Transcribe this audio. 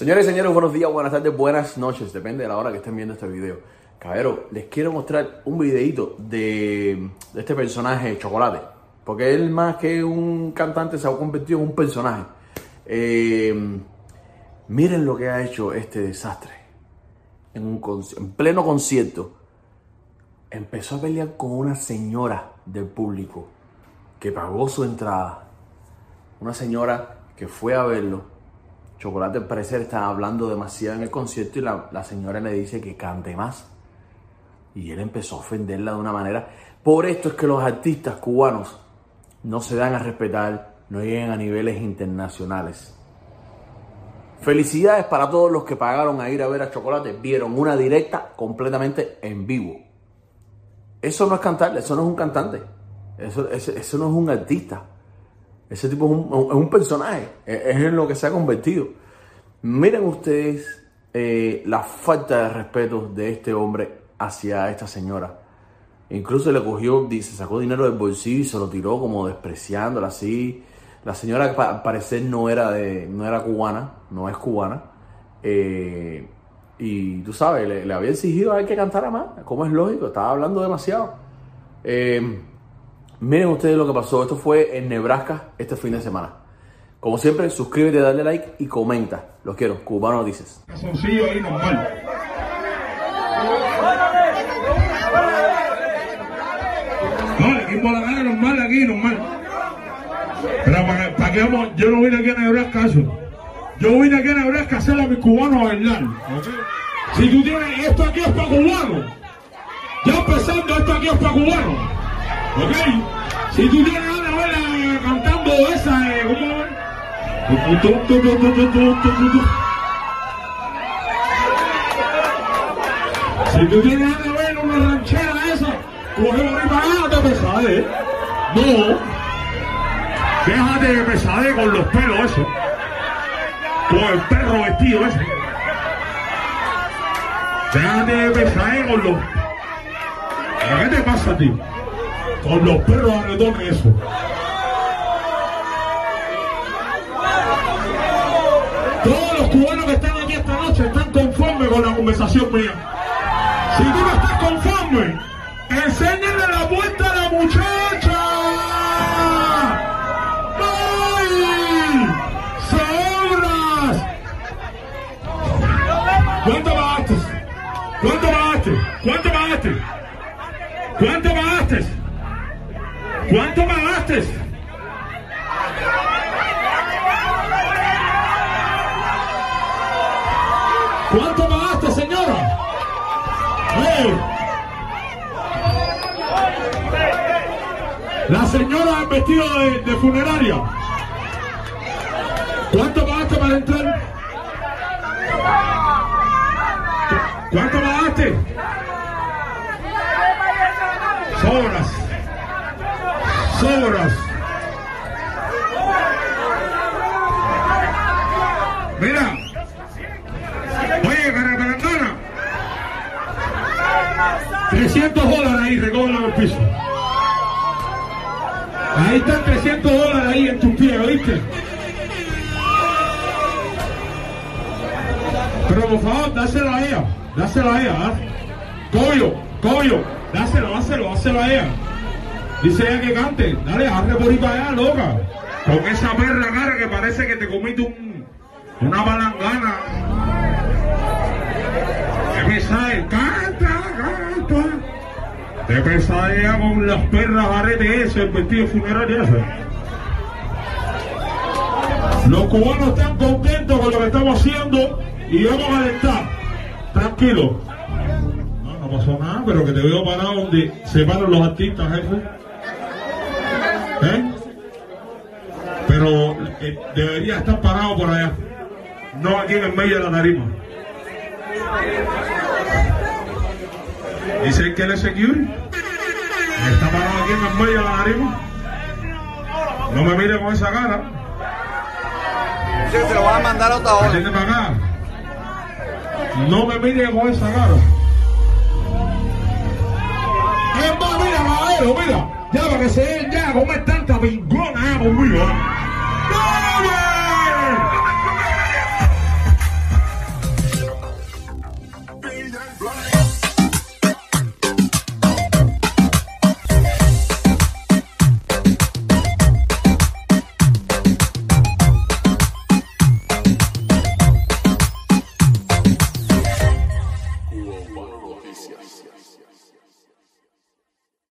Señores y señores, buenos días, buenas tardes, buenas noches, depende de la hora que estén viendo este video. Caballero, les quiero mostrar un videito de, de este personaje Chocolate, porque él más que un cantante se ha convertido en un personaje. Eh, miren lo que ha hecho este desastre. En, un en pleno concierto, empezó a pelear con una señora del público que pagó su entrada. Una señora que fue a verlo. Chocolate al parecer estaba hablando demasiado en el concierto y la, señora le dice que cante más. Y él empezó a ofenderla de una manera. Por esto es que los artistas cubanos no se dan a respetar, no llegan a niveles internacionales. Felicidades para todos los que pagaron a ir a ver a Chocolate. Vieron una directa completamente en vivo. Eso no es cantar, eso no es un cantante. Eso, eso, eso no es un artista. Ese tipo es un, personaje, es, en lo que se ha convertido. Miren ustedes eh, la falta de respeto de este hombre hacia esta señora. Incluso le cogió, dice, sacó dinero del bolsillo y se lo tiró como despreciándola así. La señora al parecer no era de, no era cubana, no es cubana. Eh, y tú sabes, le, le había exigido a él que cantara más, como es lógico, estaba hablando demasiado. Eh, Miren ustedes lo que pasó. Esto fue en Nebraska este fin de semana. Como siempre, suscríbete, dale like y comenta. Los quiero. Cubano Noticias. Calzoncillo ahí normal. No, el equipo la gana normal aquí, normal. Pero para, para que vamos, yo no vine aquí a Nebraska eso. Yo vine aquí a Nebraska a hacerle a mis cubanos bailar. ¿ok? Si tú tienes, esto aquí es para cubanos. Ya empezando, esto aquí es para cubanos. ¿Ok? Si tú tienes una abuela cantando esa, ¿eh? ¿cómo Si tú tienes una abuela, una ranchera esa, coge una parada, ah, te pesade. No. Déjate de pesade con los pelos eso. Con el perro vestido ese. Déjate de pesade con los... ¿Qué te pasa a ti? Con los perros arretones eso. Todos los cubanos que están aquí esta noche están conformes con la conversación mía. Si tú no estás conforme, enséñale la puerta a la muchacha. ¡Ay! ¡Sobras! ¿Cuánto pagaste? ¿Cuánto pagaste? ¿Cuánto pagaste? ¿Cuánto pagaste? ¿Cuánto pagaste? ¿Cuánto pagaste, señora? La señora en vestido de, de funeraria. ¿Cuánto pagaste para entrar? ¿Cu- ¿Cuánto pagaste? Sobras. Mira. Oye, Caraparangana. 300 dólares ahí, recógelo en el piso. Ahí están 300 dólares ahí en tus pies, ¿oíste? Pero por favor, dáselo a ella. Dáselo a ella. ¿ah? Coyo, Coyo, dáselo, dáselo, dáselo a ella. Dice ella que cante. Dale, arre por ahí para allá, loca. Con esa perra cara que parece que te comiste un, una balangana. ¿Qué pesade? Canta, canta. Te pesadea con las perras aretes ese, el vestido funerario ese. Los cubanos están contentos con lo que estamos haciendo y vamos a alentar. Tranquilo. No, no pasó nada, pero que te veo parado donde se paran los artistas, jefe. ¿Eh? Pero eh, debería estar parado por allá. No aquí en el medio de la tarima. Dice que él es security. Está parado aquí en el medio de la tarima. No me mire con esa cara. Sí, se lo van a mandar otra hora. Acá. No me mire con esa cara. Bueno, mira, ya para que se den ya, come tanta pingona ah, conmigo.